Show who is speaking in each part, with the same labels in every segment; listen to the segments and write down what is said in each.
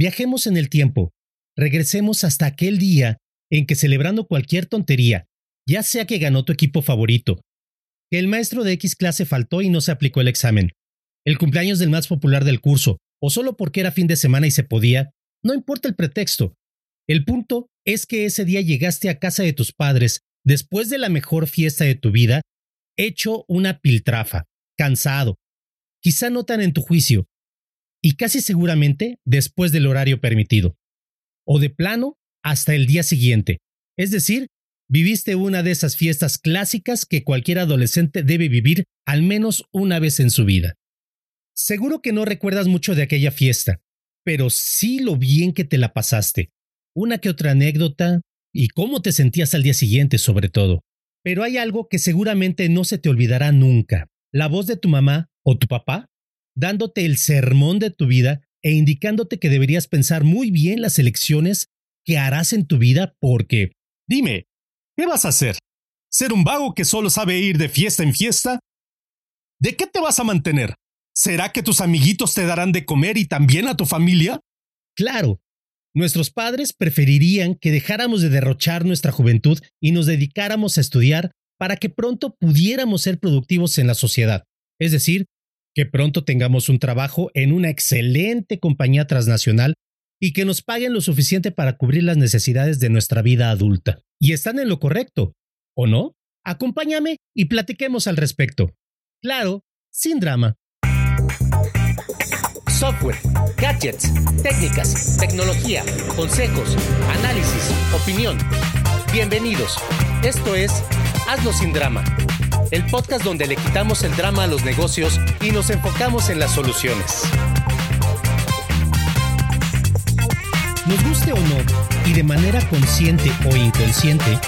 Speaker 1: Viajemos en el tiempo. Regresemos hasta aquel día en que celebrando cualquier tontería, ya sea que ganó tu equipo favorito, que el maestro de X clase faltó y no se aplicó el examen, el cumpleaños del más popular del curso, o solo porque era fin de semana y se podía, no importa el pretexto. El punto es que ese día llegaste a casa de tus padres después de la mejor fiesta de tu vida, hecho una piltrafa, cansado, quizá no tan en tu juicio, y casi seguramente después del horario permitido, o de plano hasta el día siguiente, es decir, viviste una de esas fiestas clásicas que cualquier adolescente debe vivir al menos una vez en su vida. Seguro que no recuerdas mucho de aquella fiesta, pero sí lo bien que te la pasaste, una que otra anécdota y cómo te sentías al día siguiente sobre todo. Pero hay algo que seguramente no se te olvidará nunca, la voz de tu mamá o tu papá dándote el sermón de tu vida e indicándote que deberías pensar muy bien las elecciones que harás en tu vida porque...
Speaker 2: Dime, ¿qué vas a hacer? ¿Ser un vago que solo sabe ir de fiesta en fiesta? ¿De qué te vas a mantener? ¿Será que tus amiguitos te darán de comer y también a tu familia?
Speaker 1: Claro, nuestros padres preferirían que dejáramos de derrochar nuestra juventud y nos dedicáramos a estudiar para que pronto pudiéramos ser productivos en la sociedad, es decir, que pronto tengamos un trabajo en una excelente compañía transnacional y que nos paguen lo suficiente para cubrir las necesidades de nuestra vida adulta. Y están en lo correcto, ¿o no? Acompáñame y platiquemos al respecto. Claro, sin drama.
Speaker 3: Software, gadgets, técnicas, tecnología, consejos, análisis, opinión. Bienvenidos. Esto es Hazlo sin drama el podcast donde le quitamos el drama a los negocios y nos enfocamos en las soluciones.
Speaker 1: Nos guste o no, y de manera consciente o inconsciente,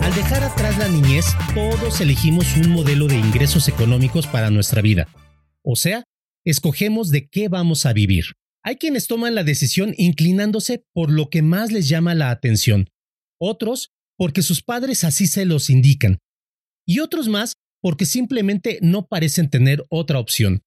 Speaker 1: al dejar atrás la niñez, todos elegimos un modelo de ingresos económicos para nuestra vida. O sea, escogemos de qué vamos a vivir. Hay quienes toman la decisión inclinándose por lo que más les llama la atención, otros porque sus padres así se los indican, y otros más porque simplemente no parecen tener otra opción.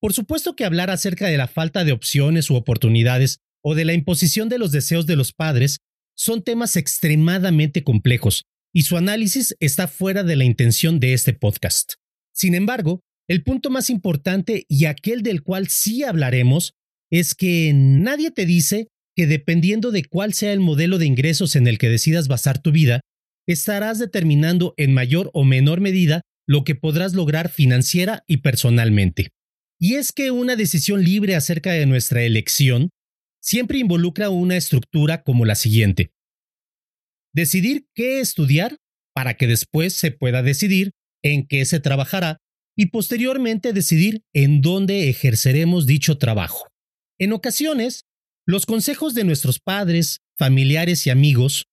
Speaker 1: Por supuesto que hablar acerca de la falta de opciones u oportunidades o de la imposición de los deseos de los padres son temas extremadamente complejos y su análisis está fuera de la intención de este podcast. Sin embargo, el punto más importante y aquel del cual sí hablaremos es que nadie te dice que dependiendo de cuál sea el modelo de ingresos en el que decidas basar tu vida, estarás determinando en mayor o menor medida lo que podrás lograr financiera y personalmente. Y es que una decisión libre acerca de nuestra elección siempre involucra una estructura como la siguiente. Decidir qué estudiar para que después se pueda decidir en qué se trabajará y posteriormente decidir en dónde ejerceremos dicho trabajo. En ocasiones, los consejos de nuestros padres, familiares y amigos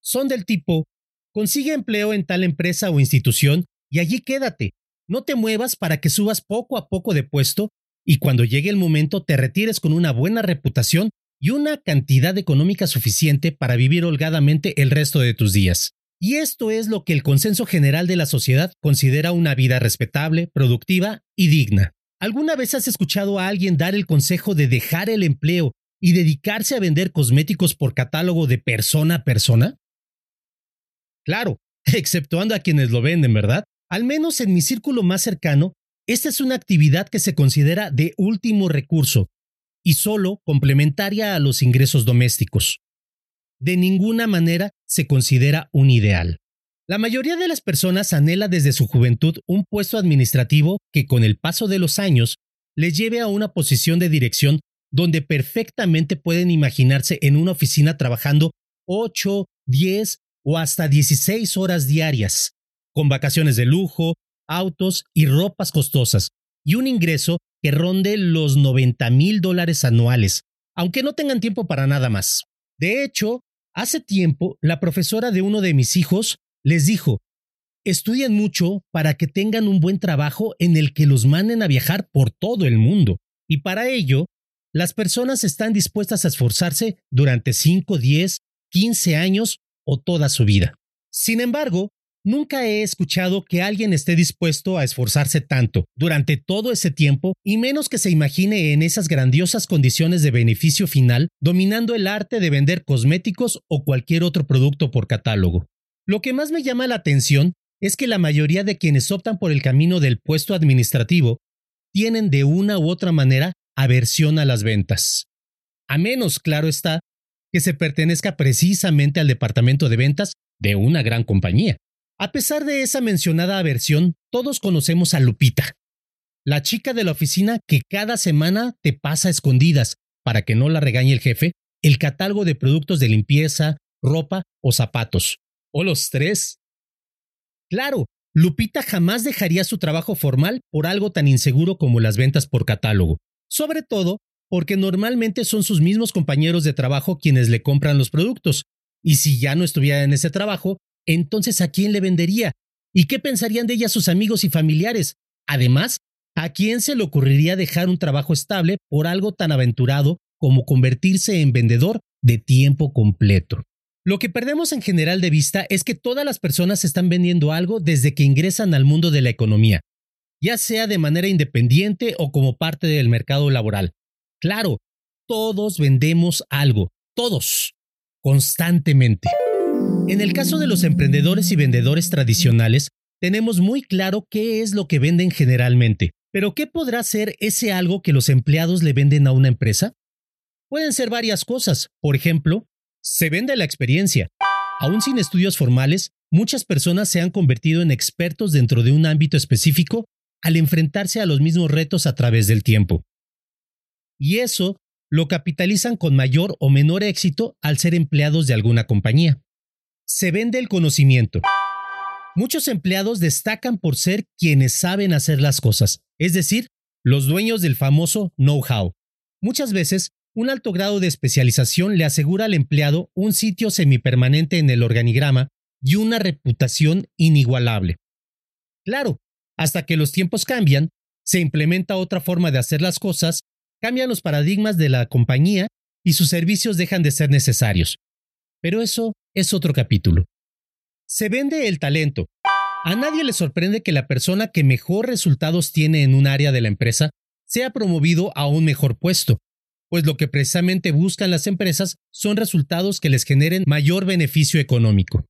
Speaker 1: son del tipo Consigue empleo en tal empresa o institución y allí quédate. No te muevas para que subas poco a poco de puesto y cuando llegue el momento te retires con una buena reputación y una cantidad económica suficiente para vivir holgadamente el resto de tus días. Y esto es lo que el consenso general de la sociedad considera una vida respetable, productiva y digna. ¿Alguna vez has escuchado a alguien dar el consejo de dejar el empleo y dedicarse a vender cosméticos por catálogo de persona a persona? Claro, exceptuando a quienes lo venden, ¿verdad? Al menos en mi círculo más cercano, esta es una actividad que se considera de último recurso y solo complementaria a los ingresos domésticos. De ninguna manera se considera un ideal. La mayoría de las personas anhela desde su juventud un puesto administrativo que con el paso de los años les lleve a una posición de dirección donde perfectamente pueden imaginarse en una oficina trabajando 8, 10 o hasta 16 horas diarias, con vacaciones de lujo, autos y ropas costosas, y un ingreso que ronde los 90 mil dólares anuales, aunque no tengan tiempo para nada más. De hecho, hace tiempo la profesora de uno de mis hijos les dijo, estudien mucho para que tengan un buen trabajo en el que los manden a viajar por todo el mundo. Y para ello, las personas están dispuestas a esforzarse durante 5, 10, 15 años o toda su vida. Sin embargo, Nunca he escuchado que alguien esté dispuesto a esforzarse tanto durante todo ese tiempo y menos que se imagine en esas grandiosas condiciones de beneficio final dominando el arte de vender cosméticos o cualquier otro producto por catálogo. Lo que más me llama la atención es que la mayoría de quienes optan por el camino del puesto administrativo tienen de una u otra manera aversión a las ventas. A menos, claro está, que se pertenezca precisamente al departamento de ventas de una gran compañía. A pesar de esa mencionada aversión, todos conocemos a Lupita, la chica de la oficina que cada semana te pasa escondidas, para que no la regañe el jefe, el catálogo de productos de limpieza, ropa o zapatos. O los tres. Claro, Lupita jamás dejaría su trabajo formal por algo tan inseguro como las ventas por catálogo, sobre todo porque normalmente son sus mismos compañeros de trabajo quienes le compran los productos, y si ya no estuviera en ese trabajo, entonces ¿a quién le vendería? ¿Y qué pensarían de ella sus amigos y familiares? Además, ¿a quién se le ocurriría dejar un trabajo estable por algo tan aventurado como convertirse en vendedor de tiempo completo? Lo que perdemos en general de vista es que todas las personas están vendiendo algo desde que ingresan al mundo de la economía, ya sea de manera independiente o como parte del mercado laboral. Claro, todos vendemos algo, todos, constantemente. En el caso de los emprendedores y vendedores tradicionales, tenemos muy claro qué es lo que venden generalmente, pero ¿qué podrá ser ese algo que los empleados le venden a una empresa? Pueden ser varias cosas, por ejemplo, se vende la experiencia. Aún sin estudios formales, muchas personas se han convertido en expertos dentro de un ámbito específico al enfrentarse a los mismos retos a través del tiempo. Y eso lo capitalizan con mayor o menor éxito al ser empleados de alguna compañía se vende el conocimiento. Muchos empleados destacan por ser quienes saben hacer las cosas, es decir, los dueños del famoso know-how. Muchas veces, un alto grado de especialización le asegura al empleado un sitio semipermanente en el organigrama y una reputación inigualable. Claro, hasta que los tiempos cambian, se implementa otra forma de hacer las cosas, cambian los paradigmas de la compañía y sus servicios dejan de ser necesarios. Pero eso es otro capítulo. Se vende el talento. A nadie le sorprende que la persona que mejor resultados tiene en un área de la empresa sea promovido a un mejor puesto, pues lo que precisamente buscan las empresas son resultados que les generen mayor beneficio económico.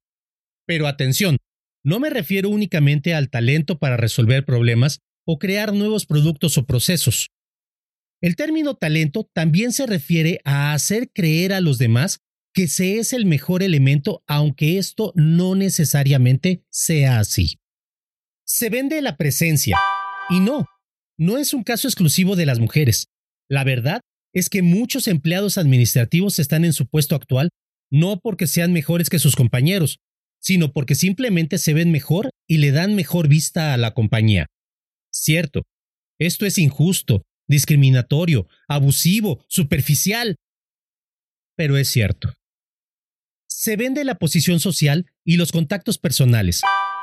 Speaker 1: Pero atención, no me refiero únicamente al talento para resolver problemas o crear nuevos productos o procesos. El término talento también se refiere a hacer creer a los demás que se es el mejor elemento, aunque esto no necesariamente sea así. Se vende la presencia. Y no, no es un caso exclusivo de las mujeres. La verdad es que muchos empleados administrativos están en su puesto actual no porque sean mejores que sus compañeros, sino porque simplemente se ven mejor y le dan mejor vista a la compañía. Cierto, esto es injusto, discriminatorio, abusivo, superficial, pero es cierto se vende la posición social y los contactos personales,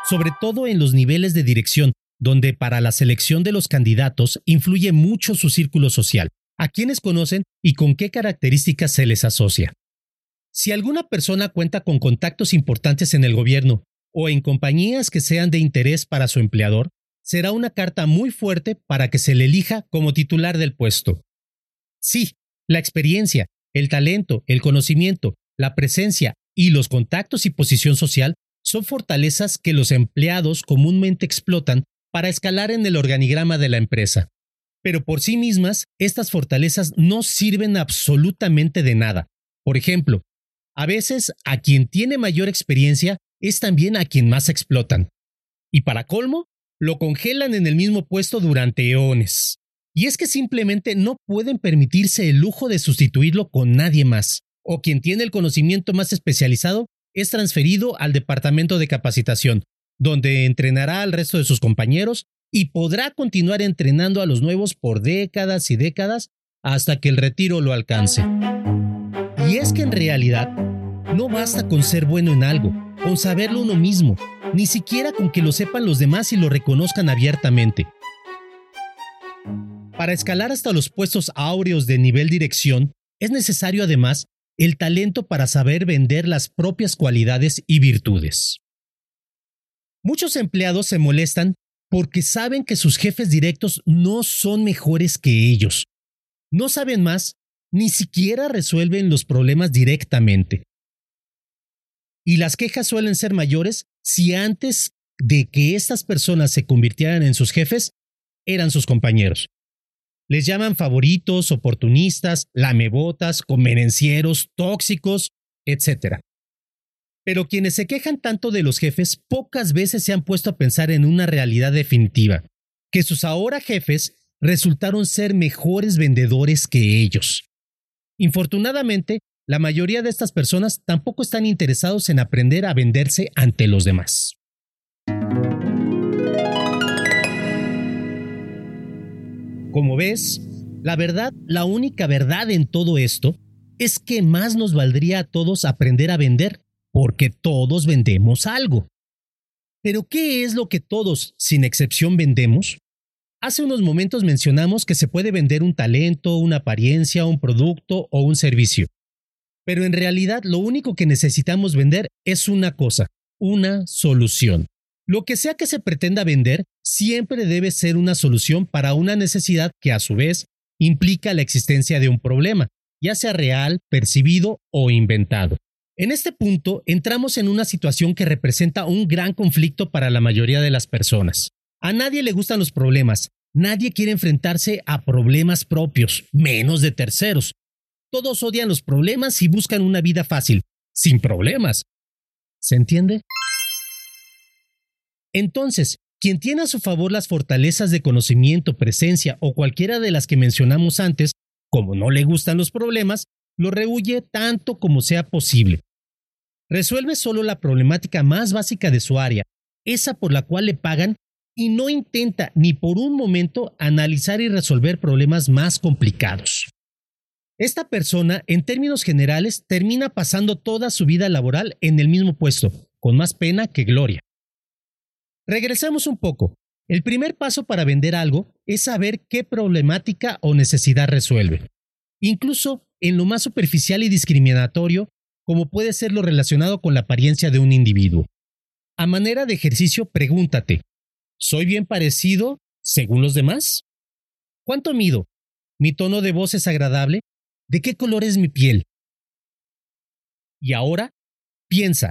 Speaker 1: sobre todo en los niveles de dirección, donde para la selección de los candidatos influye mucho su círculo social, a quienes conocen y con qué características se les asocia. Si alguna persona cuenta con contactos importantes en el gobierno o en compañías que sean de interés para su empleador, será una carta muy fuerte para que se le elija como titular del puesto. Sí, la experiencia, el talento, el conocimiento, la presencia y los contactos y posición social son fortalezas que los empleados comúnmente explotan para escalar en el organigrama de la empresa. Pero por sí mismas, estas fortalezas no sirven absolutamente de nada. Por ejemplo, a veces a quien tiene mayor experiencia es también a quien más explotan. Y para colmo, lo congelan en el mismo puesto durante eones. Y es que simplemente no pueden permitirse el lujo de sustituirlo con nadie más o quien tiene el conocimiento más especializado es transferido al departamento de capacitación, donde entrenará al resto de sus compañeros y podrá continuar entrenando a los nuevos por décadas y décadas hasta que el retiro lo alcance. Y es que en realidad no basta con ser bueno en algo, con saberlo uno mismo, ni siquiera con que lo sepan los demás y lo reconozcan abiertamente. Para escalar hasta los puestos áureos de nivel dirección, es necesario además el talento para saber vender las propias cualidades y virtudes. Muchos empleados se molestan porque saben que sus jefes directos no son mejores que ellos. No saben más, ni siquiera resuelven los problemas directamente. Y las quejas suelen ser mayores si antes de que estas personas se convirtieran en sus jefes, eran sus compañeros. Les llaman favoritos, oportunistas, lamebotas, convenencieros, tóxicos, etc. Pero quienes se quejan tanto de los jefes pocas veces se han puesto a pensar en una realidad definitiva, que sus ahora jefes resultaron ser mejores vendedores que ellos. Infortunadamente, la mayoría de estas personas tampoco están interesados en aprender a venderse ante los demás. Como ves, la verdad, la única verdad en todo esto es que más nos valdría a todos aprender a vender, porque todos vendemos algo. Pero ¿qué es lo que todos, sin excepción, vendemos? Hace unos momentos mencionamos que se puede vender un talento, una apariencia, un producto o un servicio. Pero en realidad lo único que necesitamos vender es una cosa, una solución. Lo que sea que se pretenda vender siempre debe ser una solución para una necesidad que a su vez implica la existencia de un problema, ya sea real, percibido o inventado. En este punto entramos en una situación que representa un gran conflicto para la mayoría de las personas. A nadie le gustan los problemas, nadie quiere enfrentarse a problemas propios, menos de terceros. Todos odian los problemas y buscan una vida fácil, sin problemas. ¿Se entiende? Entonces, quien tiene a su favor las fortalezas de conocimiento, presencia o cualquiera de las que mencionamos antes, como no le gustan los problemas, lo rehuye tanto como sea posible. Resuelve solo la problemática más básica de su área, esa por la cual le pagan, y no intenta ni por un momento analizar y resolver problemas más complicados. Esta persona, en términos generales, termina pasando toda su vida laboral en el mismo puesto, con más pena que gloria. Regresemos un poco. El primer paso para vender algo es saber qué problemática o necesidad resuelve. Incluso en lo más superficial y discriminatorio, como puede ser lo relacionado con la apariencia de un individuo. A manera de ejercicio, pregúntate, ¿soy bien parecido según los demás? ¿Cuánto mido? ¿Mi tono de voz es agradable? ¿De qué color es mi piel? Y ahora, piensa,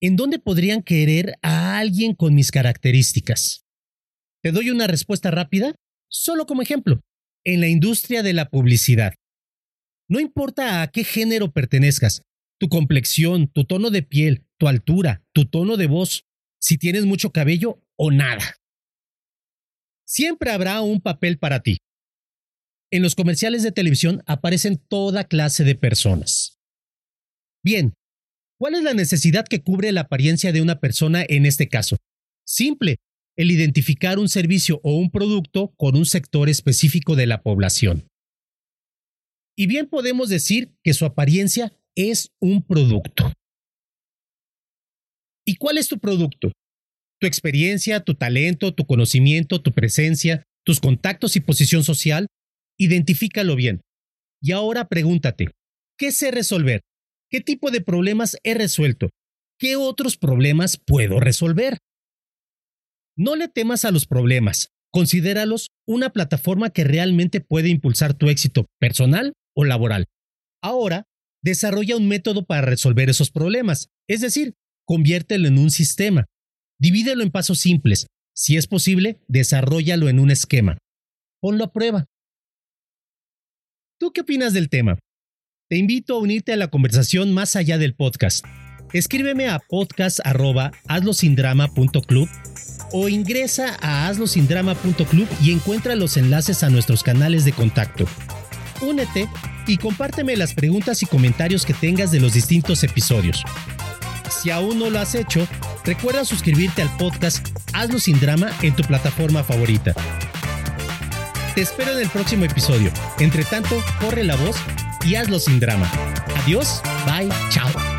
Speaker 1: ¿en dónde podrían querer a alguien con mis características? Te doy una respuesta rápida, solo como ejemplo, en la industria de la publicidad. No importa a qué género pertenezcas, tu complexión, tu tono de piel, tu altura, tu tono de voz, si tienes mucho cabello o nada. Siempre habrá un papel para ti. En los comerciales de televisión aparecen toda clase de personas. Bien, ¿Cuál es la necesidad que cubre la apariencia de una persona en este caso? Simple, el identificar un servicio o un producto con un sector específico de la población. Y bien podemos decir que su apariencia es un producto. ¿Y cuál es tu producto? Tu experiencia, tu talento, tu conocimiento, tu presencia, tus contactos y posición social. Identifícalo bien. Y ahora pregúntate, ¿qué sé resolver? ¿Qué tipo de problemas he resuelto? ¿Qué otros problemas puedo resolver? No le temas a los problemas, considéralos una plataforma que realmente puede impulsar tu éxito personal o laboral. Ahora, desarrolla un método para resolver esos problemas, es decir, conviértelo en un sistema. Divídelo en pasos simples. Si es posible, desarrollalo en un esquema. Ponlo a prueba. ¿Tú qué opinas del tema? Te invito a unirte a la conversación más allá del podcast. Escríbeme a podcast.hazlosindrama.club o ingresa a hazlosindrama.club y encuentra los enlaces a nuestros canales de contacto. Únete y compárteme las preguntas y comentarios que tengas de los distintos episodios. Si aún no lo has hecho, recuerda suscribirte al podcast Hazlo sin drama en tu plataforma favorita. Te espero en el próximo episodio. Entre tanto, corre la voz y hazlo sin drama. Adiós, bye, chao.